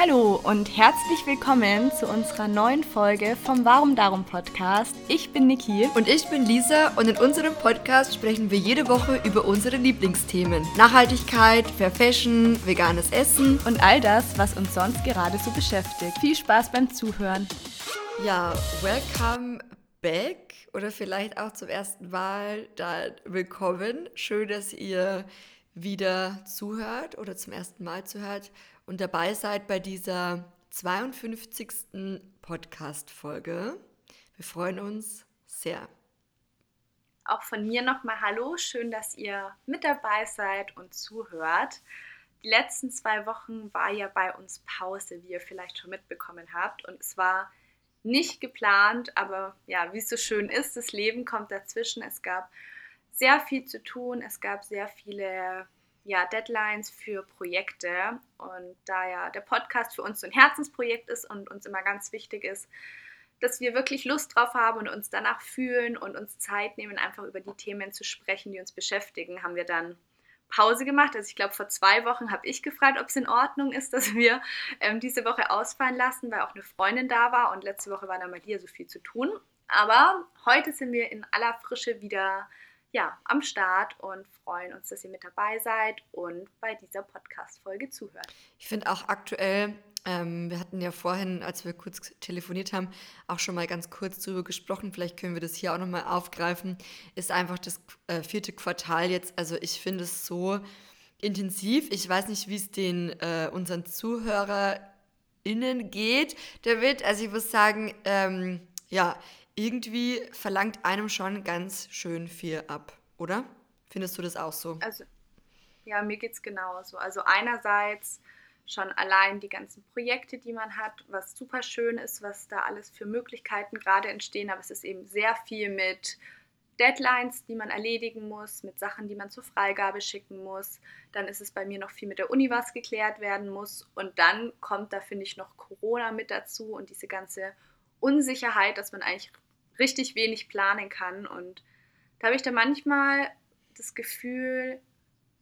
Hallo und herzlich willkommen zu unserer neuen Folge vom Warum Darum Podcast. Ich bin Niki. Und ich bin Lisa und in unserem Podcast sprechen wir jede Woche über unsere Lieblingsthemen. Nachhaltigkeit, Fair Fashion, veganes Essen und all das, was uns sonst gerade so beschäftigt. Viel Spaß beim Zuhören. Ja, welcome back oder vielleicht auch zum ersten Mal da willkommen. Schön, dass ihr wieder zuhört oder zum ersten Mal zuhört und dabei seid bei dieser 52. Podcast-Folge. Wir freuen uns sehr. Auch von mir nochmal Hallo, schön, dass ihr mit dabei seid und zuhört. Die letzten zwei Wochen war ja bei uns Pause, wie ihr vielleicht schon mitbekommen habt. Und es war nicht geplant, aber ja, wie es so schön ist, das Leben kommt dazwischen. Es gab sehr viel zu tun, es gab sehr viele ja, Deadlines für Projekte. Und da ja der Podcast für uns so ein Herzensprojekt ist und uns immer ganz wichtig ist, dass wir wirklich Lust drauf haben und uns danach fühlen und uns Zeit nehmen, einfach über die Themen zu sprechen, die uns beschäftigen, haben wir dann Pause gemacht. Also ich glaube, vor zwei Wochen habe ich gefragt, ob es in Ordnung ist, dass wir ähm, diese Woche ausfallen lassen, weil auch eine Freundin da war und letzte Woche war dann bei dir so viel zu tun. Aber heute sind wir in aller Frische wieder ja, am Start und freuen uns, dass ihr mit dabei seid und bei dieser Podcast-Folge zuhört. Ich finde auch aktuell, ähm, wir hatten ja vorhin, als wir kurz telefoniert haben, auch schon mal ganz kurz darüber gesprochen, vielleicht können wir das hier auch nochmal aufgreifen, ist einfach das äh, vierte Quartal jetzt, also ich finde es so intensiv. Ich weiß nicht, wie es den äh, unseren ZuhörerInnen geht, David. Also ich muss sagen, ähm, ja, irgendwie verlangt einem schon ganz schön viel ab, oder? Findest du das auch so? Also, ja, mir geht es genauso. Also einerseits schon allein die ganzen Projekte, die man hat, was super schön ist, was da alles für Möglichkeiten gerade entstehen, aber es ist eben sehr viel mit Deadlines, die man erledigen muss, mit Sachen, die man zur Freigabe schicken muss. Dann ist es bei mir noch viel mit der Uni, was geklärt werden muss. Und dann kommt da, finde ich, noch Corona mit dazu und diese ganze Unsicherheit, dass man eigentlich richtig wenig planen kann. Und da habe ich dann manchmal das Gefühl,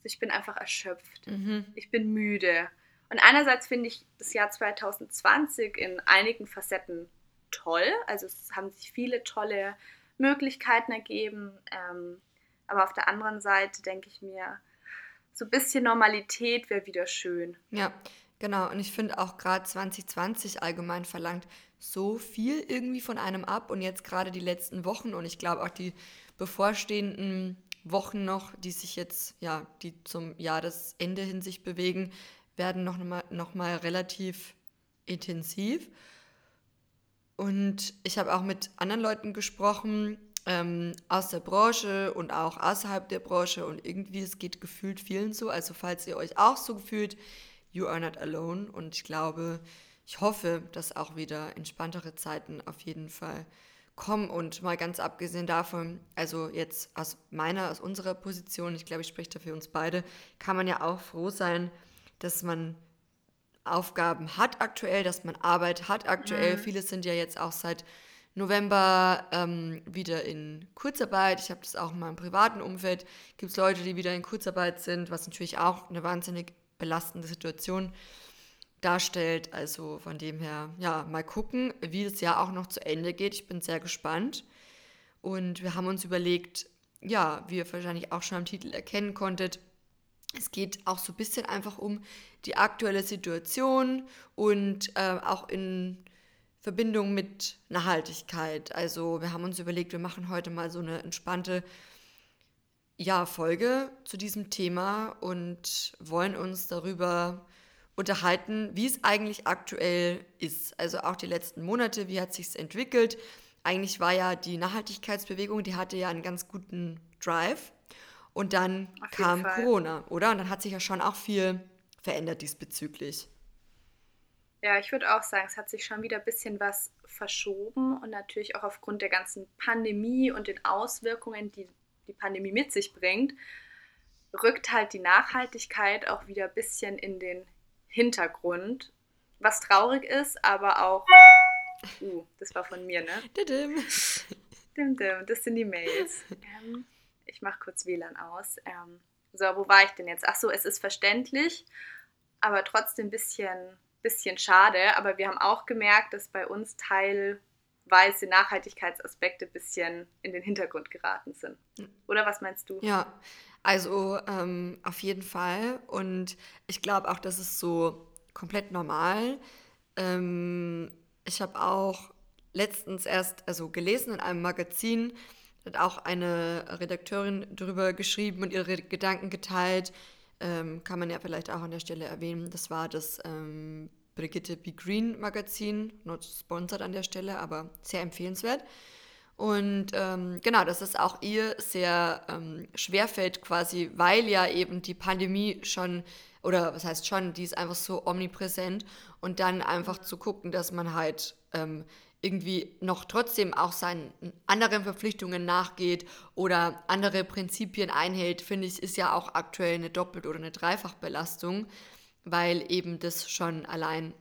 ich bin einfach erschöpft. Mhm. Ich bin müde. Und einerseits finde ich das Jahr 2020 in einigen Facetten toll. Also es haben sich viele tolle Möglichkeiten ergeben. Ähm, aber auf der anderen Seite denke ich mir, so ein bisschen Normalität wäre wieder schön. Ja, genau. Und ich finde auch gerade 2020 allgemein verlangt so viel irgendwie von einem ab und jetzt gerade die letzten Wochen und ich glaube auch die bevorstehenden Wochen noch, die sich jetzt, ja, die zum Jahresende hin sich bewegen, werden noch mal, noch mal relativ intensiv. Und ich habe auch mit anderen Leuten gesprochen ähm, aus der Branche und auch außerhalb der Branche und irgendwie es geht gefühlt vielen so. Also falls ihr euch auch so fühlt, you are not alone. Und ich glaube, ich hoffe, dass auch wieder entspanntere Zeiten auf jeden Fall kommen und mal ganz abgesehen davon, also jetzt aus meiner, aus unserer Position, ich glaube, ich spreche da für uns beide, kann man ja auch froh sein, dass man Aufgaben hat aktuell, dass man Arbeit hat aktuell. Mhm. Viele sind ja jetzt auch seit November ähm, wieder in Kurzarbeit. Ich habe das auch in meinem privaten Umfeld. Gibt es Leute, die wieder in Kurzarbeit sind, was natürlich auch eine wahnsinnig belastende Situation ist darstellt. Also von dem her, ja, mal gucken, wie das Jahr auch noch zu Ende geht. Ich bin sehr gespannt. Und wir haben uns überlegt, ja, wie ihr wahrscheinlich auch schon am Titel erkennen konntet, es geht auch so ein bisschen einfach um die aktuelle Situation und äh, auch in Verbindung mit Nachhaltigkeit. Also wir haben uns überlegt, wir machen heute mal so eine entspannte ja, Folge zu diesem Thema und wollen uns darüber unterhalten, wie es eigentlich aktuell ist. Also auch die letzten Monate, wie hat sich entwickelt. Eigentlich war ja die Nachhaltigkeitsbewegung, die hatte ja einen ganz guten Drive. Und dann kam Corona, oder? Und dann hat sich ja schon auch viel verändert diesbezüglich. Ja, ich würde auch sagen, es hat sich schon wieder ein bisschen was verschoben und natürlich auch aufgrund der ganzen Pandemie und den Auswirkungen, die die Pandemie mit sich bringt, rückt halt die Nachhaltigkeit auch wieder ein bisschen in den Hintergrund, was traurig ist, aber auch. Uh, das war von mir, ne? Didim. Dim, dim. Das sind die Mails. Ähm, ich mache kurz WLAN aus. Ähm, so, wo war ich denn jetzt? Ach so, es ist verständlich, aber trotzdem ein bisschen, bisschen schade, aber wir haben auch gemerkt, dass bei uns teilweise Nachhaltigkeitsaspekte ein bisschen in den Hintergrund geraten sind. Oder was meinst du? Ja, also ähm, auf jeden Fall. Und ich glaube auch, das ist so komplett normal. Ähm, ich habe auch letztens erst also gelesen in einem Magazin, hat auch eine Redakteurin darüber geschrieben und ihre Gedanken geteilt. Ähm, kann man ja vielleicht auch an der Stelle erwähnen. Das war das ähm, Brigitte B. Green Magazin, not sponsored an der Stelle, aber sehr empfehlenswert. Und ähm, genau, dass es auch ihr sehr ähm, schwerfällt, quasi, weil ja eben die Pandemie schon, oder was heißt schon, die ist einfach so omnipräsent und dann einfach zu gucken, dass man halt ähm, irgendwie noch trotzdem auch seinen anderen Verpflichtungen nachgeht oder andere Prinzipien einhält, finde ich, ist ja auch aktuell eine Doppelt- oder eine Dreifachbelastung, weil eben das schon allein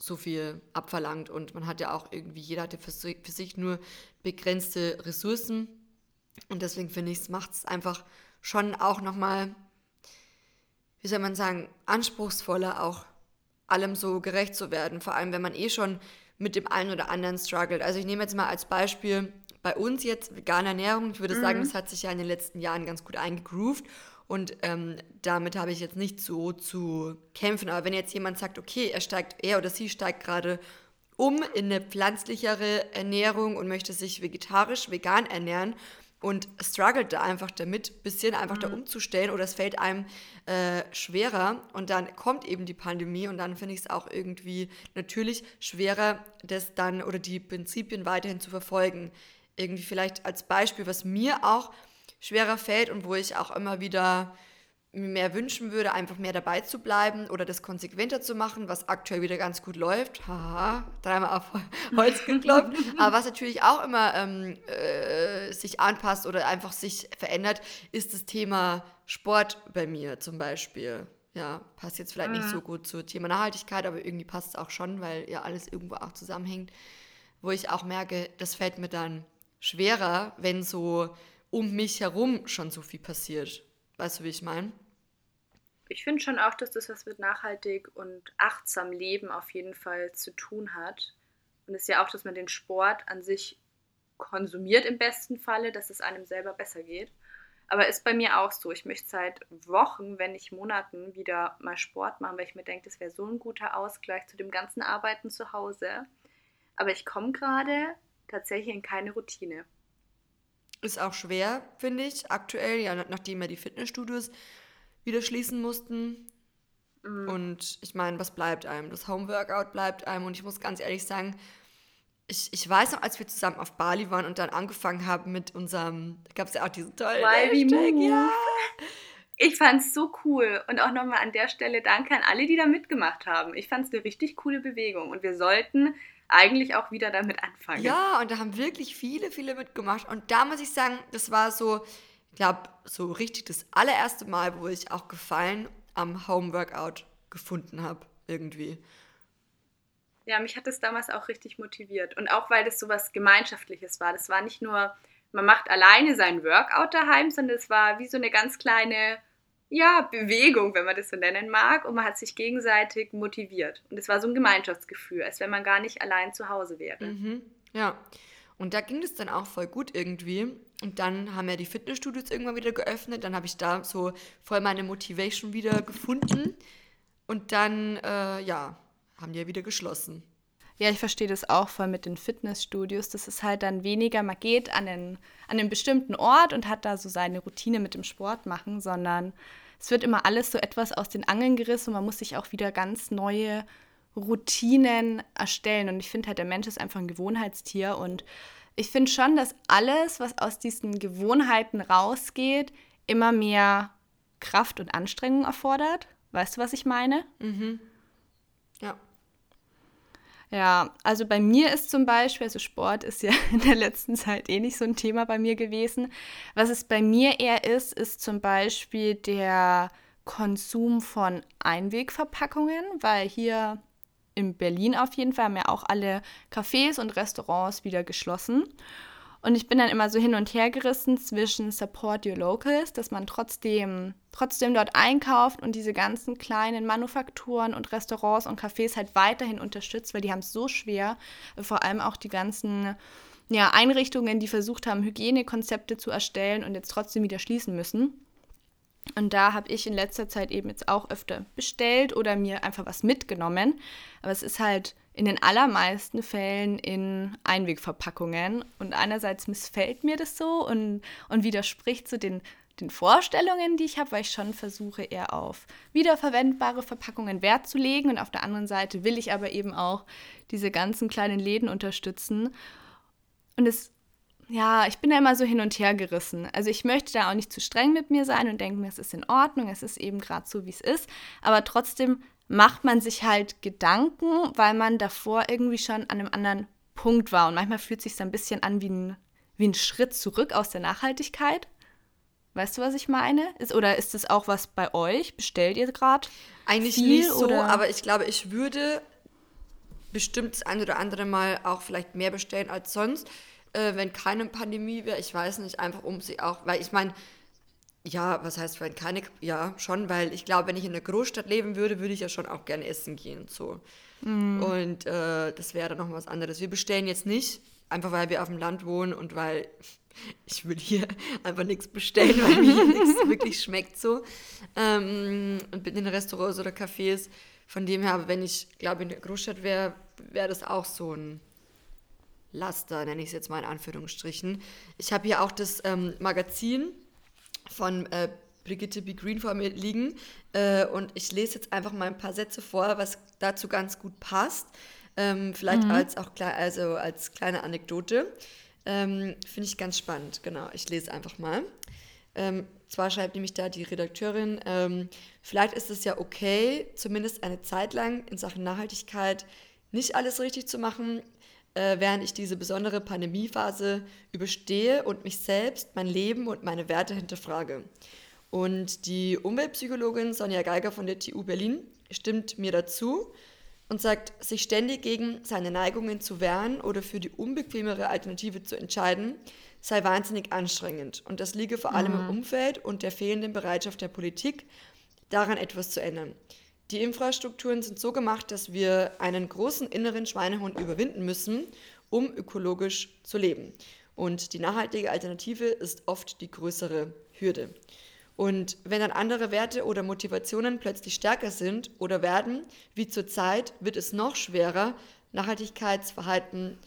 so viel abverlangt und man hat ja auch irgendwie, jeder hatte für, für sich nur begrenzte Ressourcen und deswegen finde ich, es macht es einfach schon auch nochmal, wie soll man sagen, anspruchsvoller auch allem so gerecht zu werden, vor allem wenn man eh schon mit dem einen oder anderen struggelt. Also ich nehme jetzt mal als Beispiel bei uns jetzt vegane Ernährung. Ich würde mhm. sagen, das hat sich ja in den letzten Jahren ganz gut eingegroovt. Und ähm, damit habe ich jetzt nicht so zu kämpfen. Aber wenn jetzt jemand sagt, okay, er steigt, er oder sie steigt gerade um in eine pflanzlichere Ernährung und möchte sich vegetarisch, vegan ernähren und struggelt da einfach damit, ein bisschen einfach mhm. da umzustellen oder es fällt einem äh, schwerer und dann kommt eben die Pandemie und dann finde ich es auch irgendwie natürlich schwerer, das dann oder die Prinzipien weiterhin zu verfolgen. Irgendwie vielleicht als Beispiel, was mir auch schwerer fällt und wo ich auch immer wieder mir mehr wünschen würde, einfach mehr dabei zu bleiben oder das konsequenter zu machen, was aktuell wieder ganz gut läuft. Haha, dreimal auf Holz geklopft. Aber was natürlich auch immer ähm, äh, sich anpasst oder einfach sich verändert, ist das Thema Sport bei mir zum Beispiel. Ja, passt jetzt vielleicht mhm. nicht so gut zum Thema Nachhaltigkeit, aber irgendwie passt es auch schon, weil ja alles irgendwo auch zusammenhängt. Wo ich auch merke, das fällt mir dann schwerer, wenn so um mich herum schon so viel passiert. Weißt du, wie ich meine? Ich finde schon auch, dass das was mit nachhaltig und achtsam Leben auf jeden Fall zu tun hat. Und es ist ja auch, dass man den Sport an sich konsumiert im besten Falle, dass es einem selber besser geht. Aber ist bei mir auch so. Ich möchte seit Wochen, wenn nicht Monaten, wieder mal Sport machen, weil ich mir denke, das wäre so ein guter Ausgleich zu dem ganzen Arbeiten zu Hause. Aber ich komme gerade tatsächlich in keine Routine. Ist auch schwer, finde ich, aktuell, ja, nachdem ja die Fitnessstudios wieder schließen mussten. Mhm. Und ich meine, was bleibt einem? Das Homeworkout bleibt einem. Und ich muss ganz ehrlich sagen, ich, ich weiß noch, als wir zusammen auf Bali waren und dann angefangen haben mit unserem, da gab es ja auch diesen tollen Hashtag, ja. Ich fand es so cool. Und auch nochmal an der Stelle danke an alle, die da mitgemacht haben. Ich fand es eine richtig coole Bewegung. Und wir sollten eigentlich auch wieder damit anfangen. Ja, und da haben wirklich viele, viele mitgemacht. Und da muss ich sagen, das war so, ich glaube, so richtig das allererste Mal, wo ich auch Gefallen am Home-Workout gefunden habe, irgendwie. Ja, mich hat das damals auch richtig motiviert. Und auch weil das so was Gemeinschaftliches war. Das war nicht nur, man macht alleine sein Workout daheim, sondern es war wie so eine ganz kleine ja, Bewegung, wenn man das so nennen mag. Und man hat sich gegenseitig motiviert. Und es war so ein Gemeinschaftsgefühl, als wenn man gar nicht allein zu Hause wäre. Mhm. Ja. Und da ging es dann auch voll gut irgendwie. Und dann haben ja die Fitnessstudios irgendwann wieder geöffnet. Dann habe ich da so voll meine Motivation wieder gefunden. Und dann, äh, ja, haben die ja wieder geschlossen. Ja, ich verstehe das auch voll mit den Fitnessstudios. Das ist halt dann weniger, man geht an einen, an einen bestimmten Ort und hat da so seine Routine mit dem Sport machen, sondern es wird immer alles so etwas aus den Angeln gerissen und man muss sich auch wieder ganz neue Routinen erstellen. Und ich finde halt, der Mensch ist einfach ein Gewohnheitstier und ich finde schon, dass alles, was aus diesen Gewohnheiten rausgeht, immer mehr Kraft und Anstrengung erfordert. Weißt du, was ich meine? Mhm. Ja. Ja, also bei mir ist zum Beispiel, also Sport ist ja in der letzten Zeit eh nicht so ein Thema bei mir gewesen. Was es bei mir eher ist, ist zum Beispiel der Konsum von Einwegverpackungen, weil hier in Berlin auf jeden Fall haben ja auch alle Cafés und Restaurants wieder geschlossen. Und ich bin dann immer so hin und her gerissen zwischen Support Your Locals, dass man trotzdem, trotzdem dort einkauft und diese ganzen kleinen Manufakturen und Restaurants und Cafés halt weiterhin unterstützt, weil die haben es so schwer. Vor allem auch die ganzen ja, Einrichtungen, die versucht haben, Hygienekonzepte zu erstellen und jetzt trotzdem wieder schließen müssen. Und da habe ich in letzter Zeit eben jetzt auch öfter bestellt oder mir einfach was mitgenommen. Aber es ist halt in den allermeisten Fällen in Einwegverpackungen. Und einerseits missfällt mir das so und, und widerspricht zu so den, den Vorstellungen, die ich habe, weil ich schon versuche, eher auf wiederverwendbare Verpackungen Wert zu legen. Und auf der anderen Seite will ich aber eben auch diese ganzen kleinen Läden unterstützen. Und es, ja, ich bin da immer so hin und her gerissen. Also ich möchte da auch nicht zu streng mit mir sein und denke mir, es ist in Ordnung, es ist eben gerade so, wie es ist. Aber trotzdem macht man sich halt Gedanken, weil man davor irgendwie schon an einem anderen Punkt war. Und manchmal fühlt es sich so ein bisschen an wie ein, wie ein Schritt zurück aus der Nachhaltigkeit. Weißt du, was ich meine? Ist, oder ist das auch was bei euch? Bestellt ihr gerade? Eigentlich viel, nicht so, oder? aber ich glaube, ich würde bestimmt das ein oder andere Mal auch vielleicht mehr bestellen als sonst, äh, wenn keine Pandemie wäre. Ich weiß nicht, einfach um sie auch, weil ich meine, ja, was heißt, wenn keine, ja, schon, weil ich glaube, wenn ich in einer Großstadt leben würde, würde ich ja schon auch gerne essen gehen, so. Mm. Und äh, das wäre dann noch was anderes. Wir bestellen jetzt nicht, einfach weil wir auf dem Land wohnen und weil ich will hier einfach nichts bestellen, weil mir hier nichts wirklich schmeckt so. Ähm, und bin in Restaurants oder Cafés. Von dem her, wenn ich, glaube in der Großstadt wäre, wäre das auch so ein Laster, nenne ich es jetzt mal in Anführungsstrichen. Ich habe hier auch das ähm, Magazin von äh, Brigitte B. Green vor mir liegen. Äh, und ich lese jetzt einfach mal ein paar Sätze vor, was dazu ganz gut passt. Ähm, vielleicht mhm. als auch also als kleine Anekdote. Ähm, Finde ich ganz spannend, genau. Ich lese einfach mal. Ähm, zwar schreibt nämlich da die Redakteurin, ähm, vielleicht ist es ja okay, zumindest eine Zeit lang in Sachen Nachhaltigkeit nicht alles richtig zu machen, äh, während ich diese besondere Pandemiephase überstehe und mich selbst, mein Leben und meine Werte hinterfrage. Und die Umweltpsychologin Sonja Geiger von der TU Berlin stimmt mir dazu und sagt, sich ständig gegen seine Neigungen zu wehren oder für die unbequemere Alternative zu entscheiden, sei wahnsinnig anstrengend. Und das liege vor allem mhm. im Umfeld und der fehlenden Bereitschaft der Politik, daran etwas zu ändern. Die Infrastrukturen sind so gemacht, dass wir einen großen inneren Schweinehund überwinden müssen, um ökologisch zu leben. Und die nachhaltige Alternative ist oft die größere Hürde. Und wenn dann andere Werte oder Motivationen plötzlich stärker sind oder werden, wie zurzeit, wird es noch schwerer, Nachhaltigkeitsverhalten,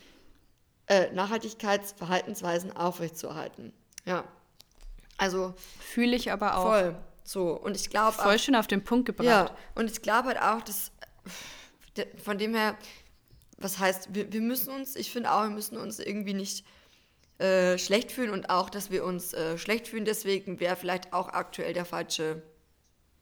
äh, Nachhaltigkeitsverhaltensweisen aufrechtzuerhalten. Ja. Also. Fühle ich aber auch. Voll. So, und ich glaube Voll auch, schön auf den Punkt gebracht. Ja, und ich glaube halt auch, dass von dem her, was heißt, wir, wir müssen uns, ich finde auch, wir müssen uns irgendwie nicht äh, schlecht fühlen und auch, dass wir uns äh, schlecht fühlen, deswegen wäre vielleicht auch aktuell der falsche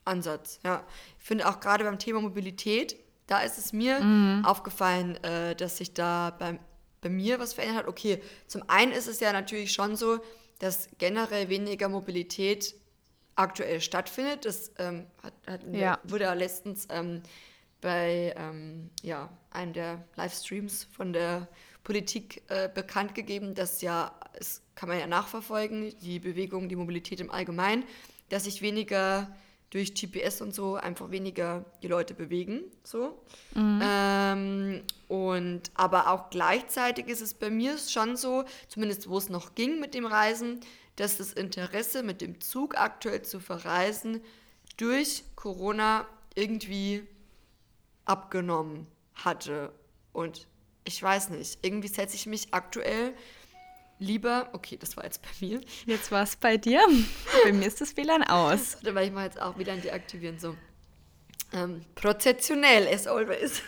Ansatz. Ja, ich finde auch gerade beim Thema Mobilität, da ist es mir mhm. aufgefallen, äh, dass sich da beim, bei mir was verändert hat. Okay, zum einen ist es ja natürlich schon so, dass generell weniger Mobilität aktuell stattfindet. Das ähm, hat, hat, ja. wurde ja letztens ähm, bei ähm, ja, einem der Livestreams von der Politik äh, bekannt gegeben, dass ja, es kann man ja nachverfolgen, die Bewegung, die Mobilität im Allgemeinen, dass sich weniger durch GPS und so einfach weniger die Leute bewegen. So. Mhm. Ähm, und aber auch gleichzeitig ist es bei mir schon so, zumindest wo es noch ging mit dem Reisen, dass das Interesse mit dem Zug aktuell zu verreisen durch Corona irgendwie abgenommen hatte. Und ich weiß nicht, irgendwie setze ich mich aktuell lieber, okay, das war jetzt bei mir. Jetzt war es bei dir. bei mir ist das WLAN aus. Warte, weil ich mal jetzt auch WLAN deaktivieren. So. Ähm, prozessionell, as always.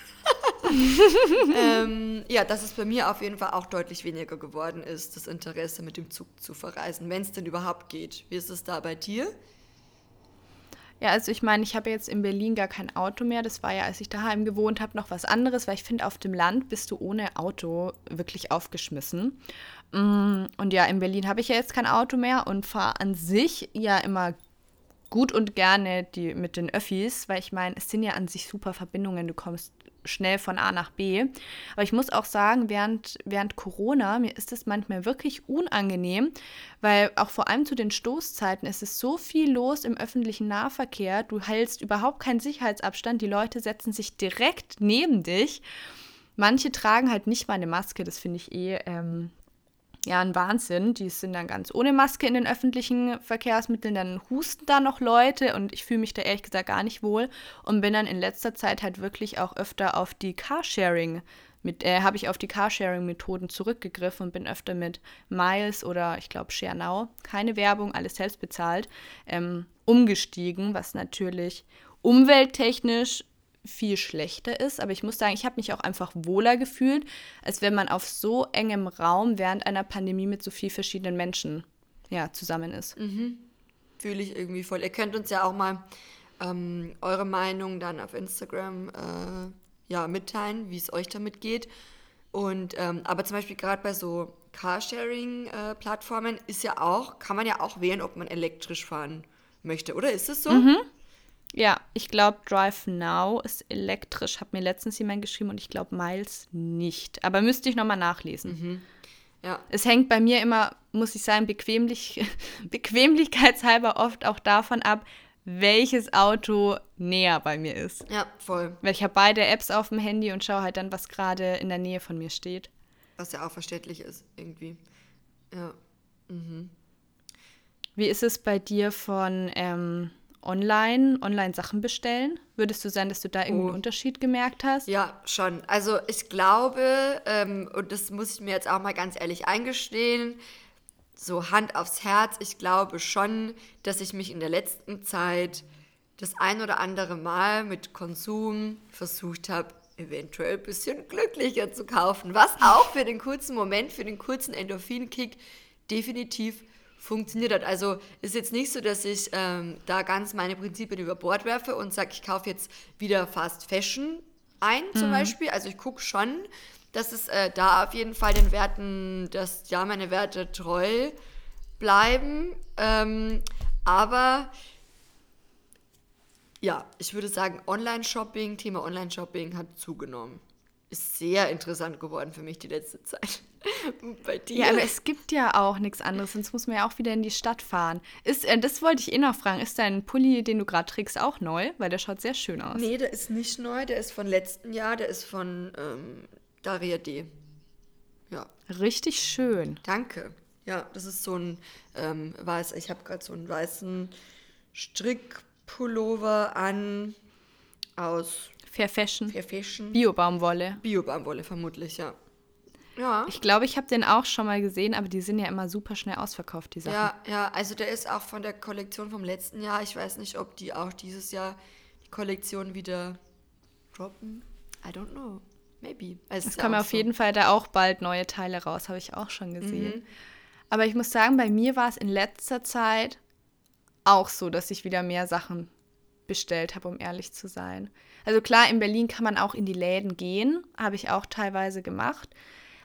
ähm, ja, dass es bei mir auf jeden Fall auch deutlich weniger geworden ist, das Interesse mit dem Zug zu verreisen, wenn es denn überhaupt geht. Wie ist es da bei dir? Ja, also ich meine, ich habe jetzt in Berlin gar kein Auto mehr. Das war ja, als ich daheim gewohnt habe, noch was anderes, weil ich finde, auf dem Land bist du ohne Auto wirklich aufgeschmissen. Mm, und ja, in Berlin habe ich ja jetzt kein Auto mehr und fahre an sich ja immer gut und gerne die mit den Öffis, weil ich meine, es sind ja an sich super Verbindungen. Du kommst schnell von A nach B. Aber ich muss auch sagen, während, während Corona, mir ist es manchmal wirklich unangenehm, weil auch vor allem zu den Stoßzeiten ist es so viel los im öffentlichen Nahverkehr. Du hältst überhaupt keinen Sicherheitsabstand. Die Leute setzen sich direkt neben dich. Manche tragen halt nicht mal eine Maske, das finde ich eh ähm, ja ein Wahnsinn. Die sind dann ganz ohne Maske in den öffentlichen Verkehrsmitteln, dann husten da noch Leute und ich fühle mich da ehrlich gesagt gar nicht wohl und bin dann in letzter Zeit halt wirklich auch öfter auf die Carsharing mit, äh, habe ich auf die Carsharing-Methoden zurückgegriffen und bin öfter mit Miles oder ich glaube ShareNow, keine Werbung, alles selbst bezahlt, ähm, umgestiegen, was natürlich umwelttechnisch viel schlechter ist. Aber ich muss sagen, ich habe mich auch einfach wohler gefühlt, als wenn man auf so engem Raum während einer Pandemie mit so vielen verschiedenen Menschen ja, zusammen ist. Mhm. Fühle ich irgendwie voll. Ihr könnt uns ja auch mal ähm, eure Meinung dann auf Instagram äh, ja, mitteilen, wie es euch damit geht. Und ähm, aber zum Beispiel gerade bei so Carsharing-Plattformen äh, ist ja auch, kann man ja auch wählen, ob man elektrisch fahren möchte, oder ist es so? Mhm. Ja, ich glaube, Drive Now ist elektrisch. Hat mir letztens jemand geschrieben und ich glaube, Miles nicht. Aber müsste ich nochmal nachlesen. Mhm. Ja. Es hängt bei mir immer, muss ich sagen, bequemlich, bequemlichkeitshalber oft auch davon ab, welches Auto näher bei mir ist. Ja, voll. Weil ich habe beide Apps auf dem Handy und schaue halt dann, was gerade in der Nähe von mir steht. Was ja auch verständlich ist, irgendwie. Ja. Mhm. Wie ist es bei dir von ähm, online, online Sachen bestellen? Würdest du sagen, dass du da irgendwie oh. einen Unterschied gemerkt hast? Ja, schon. Also ich glaube, ähm, und das muss ich mir jetzt auch mal ganz ehrlich eingestehen, so Hand aufs Herz, ich glaube schon, dass ich mich in der letzten Zeit das ein oder andere Mal mit Konsum versucht habe, eventuell ein bisschen glücklicher zu kaufen, was auch für den kurzen Moment, für den kurzen Endorphin-Kick definitiv funktioniert hat. Also ist jetzt nicht so, dass ich ähm, da ganz meine Prinzipien über Bord werfe und sage, ich kaufe jetzt wieder Fast Fashion ein zum mhm. Beispiel. Also ich gucke schon, dass es äh, da auf jeden Fall den Werten, dass ja meine Werte treu bleiben. Ähm, aber ja, ich würde sagen, Online-Shopping, Thema Online-Shopping hat zugenommen ist sehr interessant geworden für mich die letzte Zeit. Bei dir? Ja, aber es gibt ja auch nichts anderes, sonst muss man ja auch wieder in die Stadt fahren. Ist, äh, das wollte ich eh noch fragen. Ist dein Pulli, den du gerade trägst, auch neu? Weil der schaut sehr schön aus. Nee, der ist nicht neu. Der ist von letzten Jahr. Der ist von ähm, Daria D. Ja. Richtig schön. Danke. Ja, das ist so ein ähm, weiß. Ich habe gerade so einen weißen Strickpullover an aus Fair Fashion. Fair Fashion. Bio-Baumwolle. Bio-Baumwolle vermutlich, ja. Ja. Ich glaube, ich habe den auch schon mal gesehen, aber die sind ja immer super schnell ausverkauft, die Sachen. Ja, ja, also der ist auch von der Kollektion vom letzten Jahr. Ich weiß nicht, ob die auch dieses Jahr die Kollektion wieder droppen. I don't know. Maybe. Also es kommen auf so. jeden Fall da auch bald neue Teile raus, habe ich auch schon gesehen. Mhm. Aber ich muss sagen, bei mir war es in letzter Zeit auch so, dass ich wieder mehr Sachen bestellt habe, um ehrlich zu sein. Also klar, in Berlin kann man auch in die Läden gehen, habe ich auch teilweise gemacht.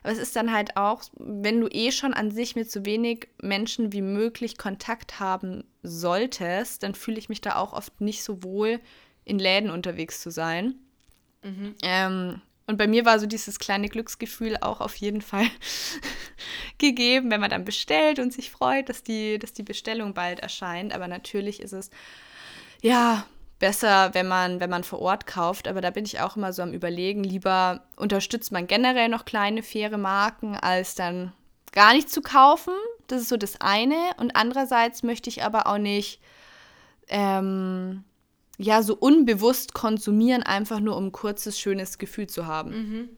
Aber es ist dann halt auch, wenn du eh schon an sich mit so wenig Menschen wie möglich Kontakt haben solltest, dann fühle ich mich da auch oft nicht so wohl, in Läden unterwegs zu sein. Mhm. Ähm, und bei mir war so dieses kleine Glücksgefühl auch auf jeden Fall gegeben, wenn man dann bestellt und sich freut, dass die, dass die Bestellung bald erscheint. Aber natürlich ist es, ja, besser, wenn man, wenn man vor Ort kauft. Aber da bin ich auch immer so am Überlegen, lieber unterstützt man generell noch kleine, faire Marken, als dann gar nicht zu kaufen. Das ist so das eine. Und andererseits möchte ich aber auch nicht ähm, ja so unbewusst konsumieren, einfach nur um ein kurzes, schönes Gefühl zu haben. Mhm.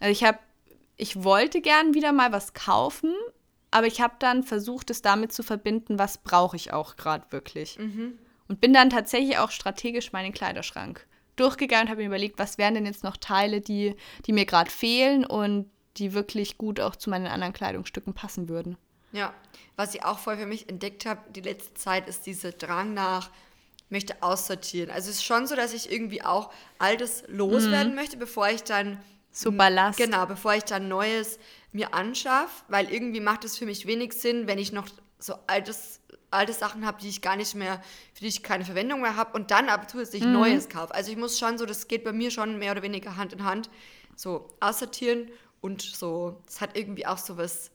Also ich habe, ich wollte gern wieder mal was kaufen, aber ich habe dann versucht, es damit zu verbinden, was brauche ich auch gerade wirklich. Mhm. Und bin dann tatsächlich auch strategisch meinen Kleiderschrank durchgegangen und habe mir überlegt, was wären denn jetzt noch Teile, die, die mir gerade fehlen und die wirklich gut auch zu meinen anderen Kleidungsstücken passen würden. Ja, was ich auch voll für mich entdeckt habe, die letzte Zeit, ist dieser Drang nach, möchte aussortieren. Also es ist schon so, dass ich irgendwie auch Altes loswerden mhm. möchte, bevor ich dann so Ballast. Genau, bevor ich dann Neues mir anschaffe, weil irgendwie macht es für mich wenig Sinn, wenn ich noch so altes alte Sachen habe, die ich gar nicht mehr, für die ich keine Verwendung mehr habe und dann aber zusätzlich Mhm. Neues kaufe. Also ich muss schon so, das geht bei mir schon mehr oder weniger Hand in Hand, so aussortieren und so, es hat irgendwie auch so was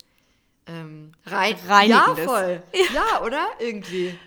ähm, rein, ja, Reinigendes. voll. Ja. oder? Irgendwie.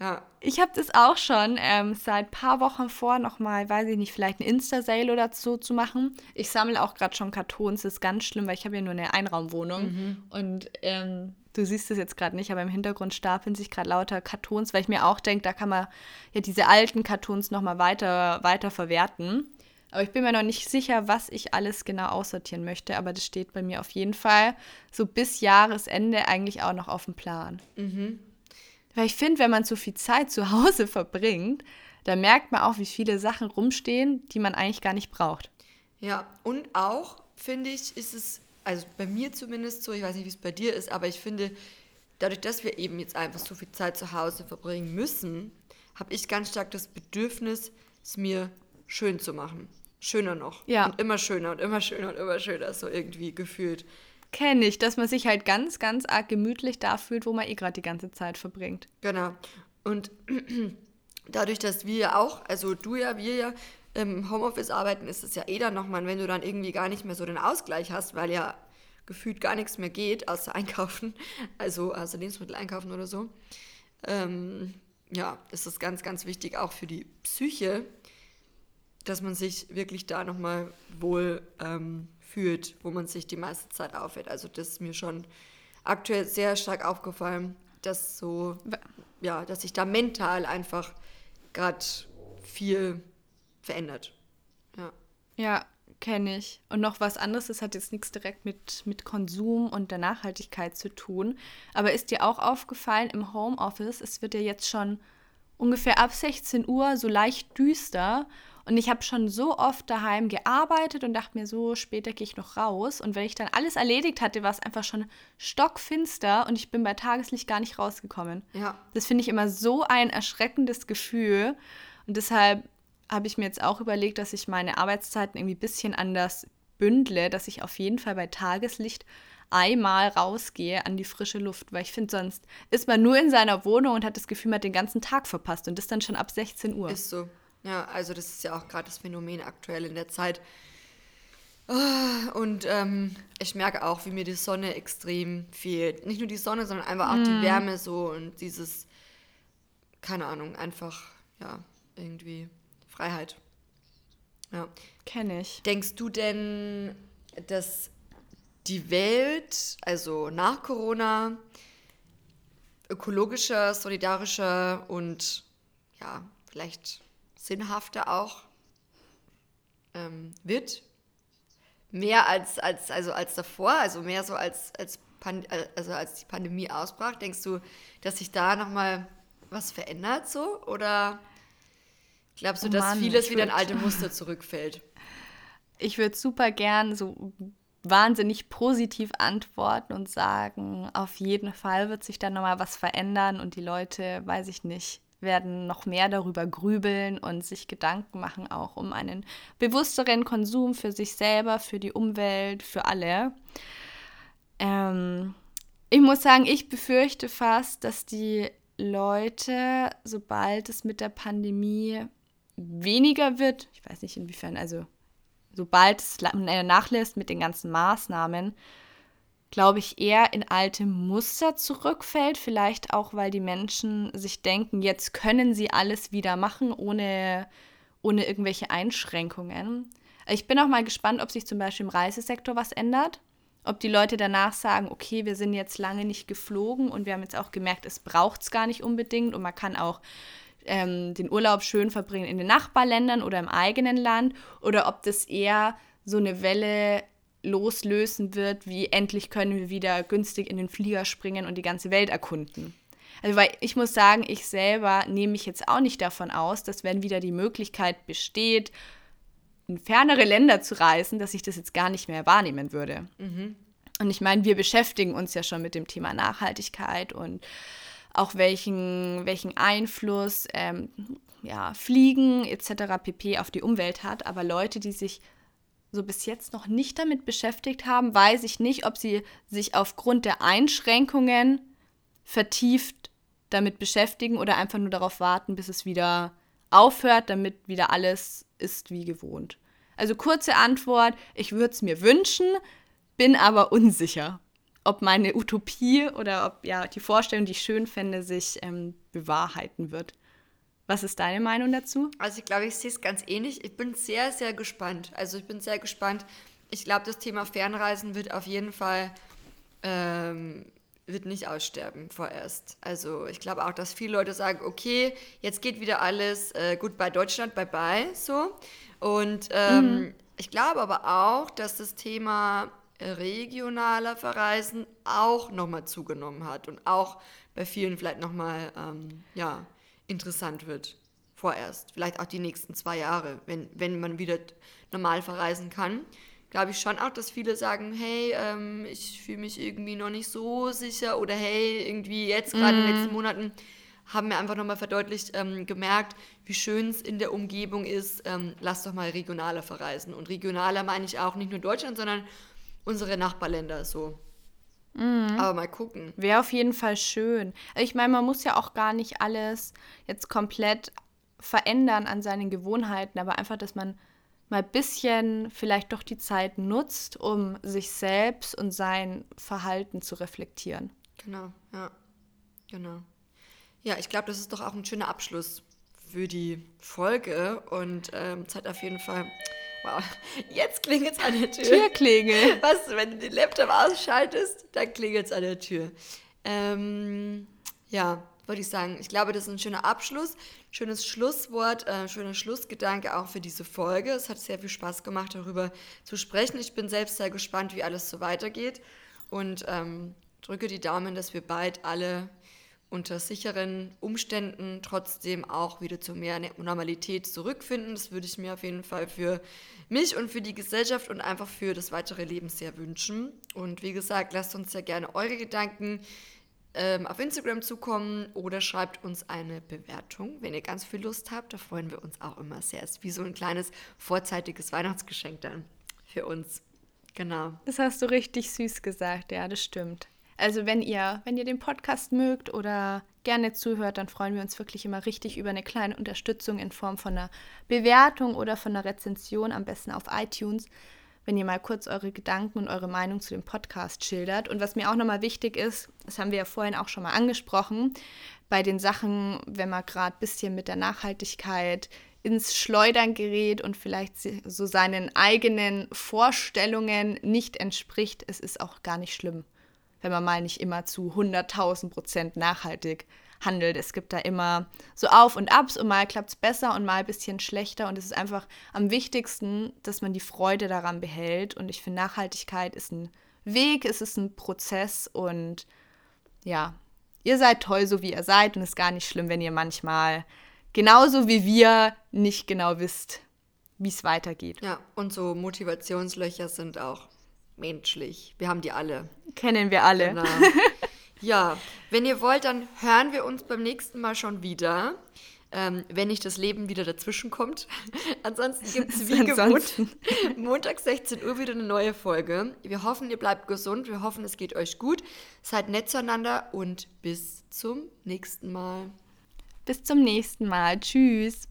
Ja. Ich habe das auch schon ähm, seit ein paar Wochen vor, nochmal, weiß ich nicht, vielleicht ein Insta-Sale oder so zu machen. Ich sammle auch gerade schon Kartons, das ist ganz schlimm, weil ich habe ja nur eine Einraumwohnung. Und ähm, du siehst es jetzt gerade nicht, aber im Hintergrund stapeln sich gerade lauter Kartons, weil ich mir auch denke, da kann man ja diese alten Kartons nochmal weiter, weiter verwerten. Aber ich bin mir noch nicht sicher, was ich alles genau aussortieren möchte, aber das steht bei mir auf jeden Fall so bis Jahresende eigentlich auch noch auf dem Plan. Weil ich finde, wenn man so viel Zeit zu Hause verbringt, dann merkt man auch, wie viele Sachen rumstehen, die man eigentlich gar nicht braucht. Ja, und auch, finde ich, ist es, also bei mir zumindest so, ich weiß nicht, wie es bei dir ist, aber ich finde, dadurch, dass wir eben jetzt einfach so viel Zeit zu Hause verbringen müssen, habe ich ganz stark das Bedürfnis, es mir schön zu machen. Schöner noch. Ja. Und immer schöner und immer schöner und immer schöner, so irgendwie gefühlt. Kenne ich, dass man sich halt ganz, ganz arg gemütlich da fühlt, wo man eh gerade die ganze Zeit verbringt. Genau. Und dadurch, dass wir ja auch, also du ja, wir ja im Homeoffice arbeiten, ist es ja eh dann nochmal, wenn du dann irgendwie gar nicht mehr so den Ausgleich hast, weil ja gefühlt gar nichts mehr geht, außer einkaufen, also außer Lebensmittel einkaufen oder so. Ähm, ja, ist das ganz, ganz wichtig auch für die Psyche, dass man sich wirklich da nochmal wohl ähm, fühlt, wo man sich die meiste Zeit aufhält. Also das ist mir schon aktuell sehr stark aufgefallen, dass so, ja, dass sich da mental einfach gerade viel verändert. Ja. Ja, kenne ich. Und noch was anderes, das hat jetzt nichts direkt mit, mit Konsum und der Nachhaltigkeit zu tun. Aber ist dir auch aufgefallen im Homeoffice, es wird ja jetzt schon ungefähr ab 16 Uhr so leicht düster. Und ich habe schon so oft daheim gearbeitet und dachte mir so, später gehe ich noch raus. Und wenn ich dann alles erledigt hatte, war es einfach schon stockfinster und ich bin bei Tageslicht gar nicht rausgekommen. Ja. Das finde ich immer so ein erschreckendes Gefühl. Und deshalb habe ich mir jetzt auch überlegt, dass ich meine Arbeitszeiten irgendwie ein bisschen anders bündle, dass ich auf jeden Fall bei Tageslicht einmal rausgehe an die frische Luft, weil ich finde, sonst ist man nur in seiner Wohnung und hat das Gefühl, man hat den ganzen Tag verpasst und das dann schon ab 16 Uhr. Ist so. Ja, also das ist ja auch gerade das Phänomen aktuell in der Zeit. Und ähm, ich merke auch, wie mir die Sonne extrem fehlt. Nicht nur die Sonne, sondern einfach auch die Wärme so und dieses, keine Ahnung, einfach, ja, irgendwie Freiheit. Ja. Kenne ich. Denkst du denn, dass die Welt, also nach Corona, ökologischer, solidarischer und ja, vielleicht sinnhafter auch ähm, wird? Mehr als, als, also als davor, also mehr so als, als, Pan also als die Pandemie ausbrach. Denkst du, dass sich da nochmal was verändert so? Oder glaubst du, Oh dass Mann, vieles ich wieder in alte Muster zurückfällt? Ich würde super gern so wahnsinnig positiv antworten und sagen, auf jeden Fall wird sich da nochmal was verändern und die Leute, weiß ich nicht, werden noch mehr darüber grübeln und sich Gedanken machen, auch um einen bewussteren Konsum für sich selber, für die Umwelt, für alle. Ähm, ich muss sagen, ich befürchte fast, dass die Leute, sobald es mit der Pandemie weniger wird, ich weiß nicht inwiefern, also sobald es nachlässt mit den ganzen Maßnahmen, glaube ich, eher in alte Muster zurückfällt. Vielleicht auch, weil die Menschen sich denken, jetzt können sie alles wieder machen, ohne, ohne irgendwelche Einschränkungen. Ich bin auch mal gespannt, ob sich zum Beispiel im Reisesektor was ändert. Ob die Leute danach sagen, okay, wir sind jetzt lange nicht geflogen und wir haben jetzt auch gemerkt, es braucht es gar nicht unbedingt und man kann auch ähm, den Urlaub schön verbringen in den Nachbarländern oder im eigenen Land oder ob das eher so eine Welle loslösen wird, wie endlich können wir wieder günstig in den Flieger springen und die ganze Welt erkunden. Also weil ich muss sagen, ich selber nehme mich jetzt auch nicht davon aus, dass wenn wieder die Möglichkeit besteht, in fernere Länder zu reisen, dass ich das jetzt gar nicht mehr wahrnehmen würde. Und ich meine, wir beschäftigen uns ja schon mit dem Thema Nachhaltigkeit und auch welchen, welchen Einfluss ähm, ja, Fliegen etc. pp. auf die Umwelt hat. Aber Leute, die sich so bis jetzt noch nicht damit beschäftigt haben, weiß ich nicht, ob sie sich aufgrund der Einschränkungen vertieft damit beschäftigen oder einfach nur darauf warten, bis es wieder aufhört, damit wieder alles ist wie gewohnt? Also kurze Antwort, ich würde es mir wünschen, bin aber unsicher, ob meine Utopie oder ob ja die Vorstellung, die ich schön fände, sich ähm, bewahrheiten wird. Was ist deine Meinung dazu? Also ich glaube, ich sehe es ganz ähnlich. Ich bin sehr, sehr gespannt. Also ich bin sehr gespannt. Ich glaube, das Thema Fernreisen wird auf jeden Fall ähm, wird nicht aussterben vorerst. Also ich glaube auch, dass viele Leute sagen, okay, jetzt geht wieder alles äh, gut bei Deutschland, bye bye, so. Und ähm, mhm. ich glaube aber auch, dass das Thema regionaler Verreisen auch nochmal zugenommen hat und auch bei vielen vielleicht nochmal, ähm, ja, interessant wird. Vorerst. Vielleicht auch die nächsten zwei Jahre, wenn, wenn man wieder normal verreisen kann glaube ich schon auch, dass viele sagen, hey, ähm, ich fühle mich irgendwie noch nicht so sicher oder hey, irgendwie jetzt gerade mm. in den letzten mhm. Monaten haben wir einfach nochmal verdeutlicht ähm, gemerkt, wie schön es in der Umgebung ist. Ähm, lass doch mal regionaler verreisen. Und regionaler meine ich auch nicht nur Deutschland, sondern unsere Nachbarländer so. Mhm. Aber mal gucken. Wäre auf jeden Fall schön. Ich meine, man muss ja auch gar nicht alles jetzt komplett verändern an seinen Gewohnheiten, aber einfach, dass man mal ein bisschen vielleicht doch die Zeit nutzt, um sich selbst und sein Verhalten zu reflektieren. Genau, ja. Genau. Ja, ich glaube, das ist doch auch ein schöner Abschluss für die Folge und ähm, Zeit auf jeden Fall. Wow, jetzt klingelt es an der Tür. Türklingel. Was, wenn du den Laptop ausschaltest, dann klingelt es an der Tür. Ähm, ja, würde ich sagen. Ich glaube, das ist ein schöner Abschluss, schönes Schlusswort, äh, schöner Schlussgedanke auch für diese Folge. Es hat sehr viel Spaß gemacht, darüber zu sprechen. Ich bin selbst sehr gespannt, wie alles so weitergeht und ähm, drücke die Daumen, dass wir bald alle unter sicheren Umständen trotzdem auch wieder zu mehr Normalität zurückfinden. Das würde ich mir auf jeden Fall für mich und für die Gesellschaft und einfach für das weitere Leben sehr wünschen. Und wie gesagt, lasst uns ja gerne eure Gedanken ähm, auf Instagram zukommen oder schreibt uns eine Bewertung, wenn ihr ganz viel Lust habt. Da freuen wir uns auch immer sehr. Ist wie so ein kleines vorzeitiges Weihnachtsgeschenk dann für uns. Genau. Das hast du richtig süß gesagt, ja, das stimmt. Also wenn ihr, wenn ihr den Podcast mögt oder gerne zuhört, dann freuen wir uns wirklich immer richtig über eine kleine Unterstützung in Form von einer Bewertung oder von einer Rezension, am besten auf iTunes wenn ihr mal kurz eure Gedanken und eure Meinung zu dem Podcast schildert. Und was mir auch nochmal wichtig ist, das haben wir ja vorhin auch schon mal angesprochen, bei den Sachen, wenn man gerade ein bisschen mit der Nachhaltigkeit ins Schleudern gerät und vielleicht so seinen eigenen Vorstellungen nicht entspricht, es ist auch gar nicht schlimm, wenn man mal nicht immer zu 100.000 Prozent nachhaltig handelt. Es gibt da immer so Auf und Abs und mal klappt es besser und mal ein bisschen schlechter. Und es ist einfach am wichtigsten, dass man die Freude daran behält. Und ich finde, Nachhaltigkeit ist ein Weg, es ist ein Prozess und ja, ihr seid toll, so wie ihr seid und es ist gar nicht schlimm, wenn ihr manchmal genauso wie wir nicht genau wisst, wie es weitergeht. Ja, und so Motivationslöcher sind auch menschlich. Wir haben die alle. Kennen wir alle. Genau. Ja, wenn ihr wollt, dann hören wir uns beim nächsten Mal schon wieder. Ähm, wenn nicht das Leben wieder dazwischen kommt. Ansonsten gibt es wie gewohnt Montag 16 Uhr wieder eine neue Folge. Wir hoffen, ihr bleibt gesund. Wir hoffen, es geht euch gut. Seid nett zueinander und bis zum nächsten Mal. Bis zum nächsten Mal. Tschüss.